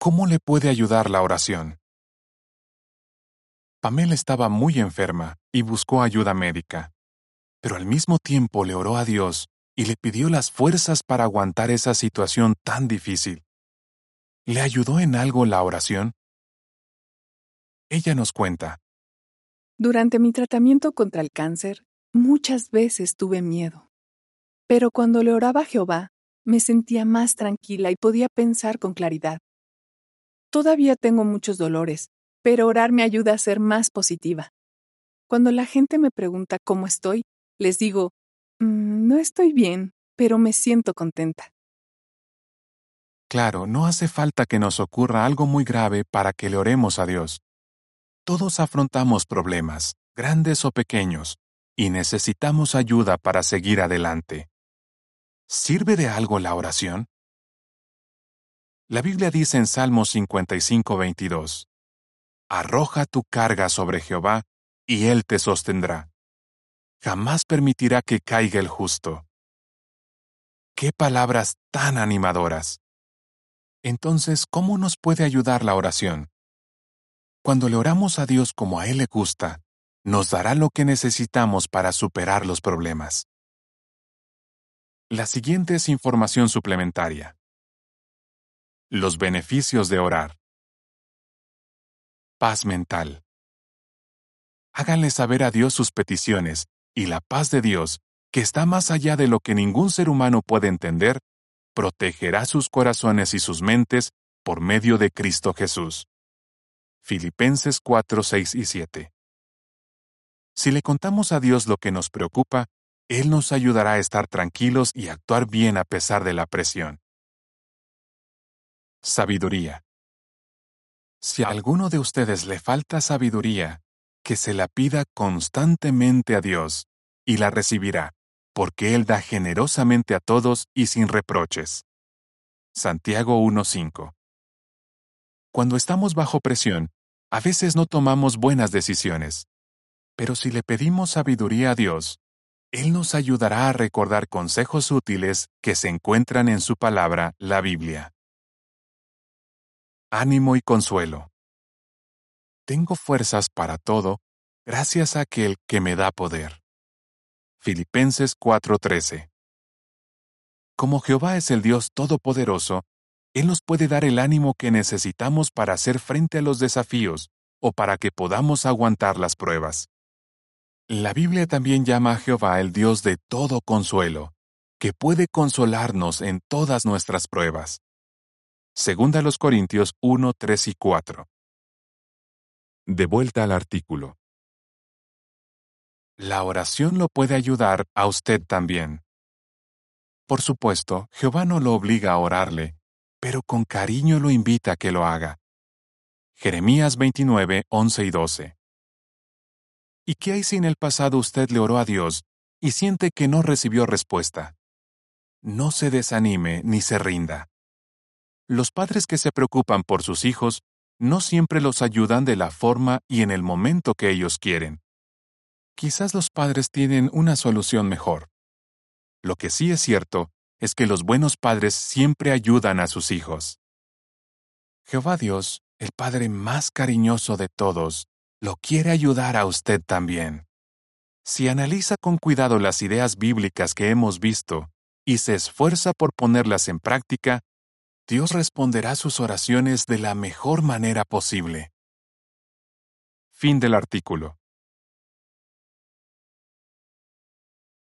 ¿Cómo le puede ayudar la oración? Pamela estaba muy enferma y buscó ayuda médica, pero al mismo tiempo le oró a Dios y le pidió las fuerzas para aguantar esa situación tan difícil. ¿Le ayudó en algo la oración? Ella nos cuenta. Durante mi tratamiento contra el cáncer, muchas veces tuve miedo. Pero cuando le oraba a Jehová, me sentía más tranquila y podía pensar con claridad. Todavía tengo muchos dolores, pero orar me ayuda a ser más positiva. Cuando la gente me pregunta cómo estoy, les digo, mm, no estoy bien, pero me siento contenta. Claro, no hace falta que nos ocurra algo muy grave para que le oremos a Dios. Todos afrontamos problemas, grandes o pequeños, y necesitamos ayuda para seguir adelante. ¿Sirve de algo la oración? La Biblia dice en Salmos 55, 22, Arroja tu carga sobre Jehová, y Él te sostendrá. Jamás permitirá que caiga el justo. ¡Qué palabras tan animadoras! Entonces, ¿cómo nos puede ayudar la oración? Cuando le oramos a Dios como a Él le gusta, nos dará lo que necesitamos para superar los problemas. La siguiente es información suplementaria. Los beneficios de orar. Paz mental. Háganle saber a Dios sus peticiones, y la paz de Dios, que está más allá de lo que ningún ser humano puede entender, protegerá sus corazones y sus mentes por medio de Cristo Jesús. Filipenses 4, 6 y 7. Si le contamos a Dios lo que nos preocupa, Él nos ayudará a estar tranquilos y actuar bien a pesar de la presión. Sabiduría. Si a alguno de ustedes le falta sabiduría, que se la pida constantemente a Dios, y la recibirá, porque Él da generosamente a todos y sin reproches. Santiago 1.5. Cuando estamos bajo presión, a veces no tomamos buenas decisiones, pero si le pedimos sabiduría a Dios, Él nos ayudará a recordar consejos útiles que se encuentran en su palabra, la Biblia ánimo y consuelo. Tengo fuerzas para todo, gracias a aquel que me da poder. Filipenses 4:13 Como Jehová es el Dios Todopoderoso, Él nos puede dar el ánimo que necesitamos para hacer frente a los desafíos o para que podamos aguantar las pruebas. La Biblia también llama a Jehová el Dios de todo consuelo, que puede consolarnos en todas nuestras pruebas. Segunda los Corintios 1, 3 y 4. De vuelta al artículo. La oración lo puede ayudar a usted también. Por supuesto, Jehová no lo obliga a orarle, pero con cariño lo invita a que lo haga. Jeremías 29, 11 y 12. ¿Y qué hay si en el pasado usted le oró a Dios y siente que no recibió respuesta? No se desanime ni se rinda. Los padres que se preocupan por sus hijos no siempre los ayudan de la forma y en el momento que ellos quieren. Quizás los padres tienen una solución mejor. Lo que sí es cierto es que los buenos padres siempre ayudan a sus hijos. Jehová Dios, el Padre más cariñoso de todos, lo quiere ayudar a usted también. Si analiza con cuidado las ideas bíblicas que hemos visto y se esfuerza por ponerlas en práctica, Dios responderá sus oraciones de la mejor manera posible. Fin del artículo.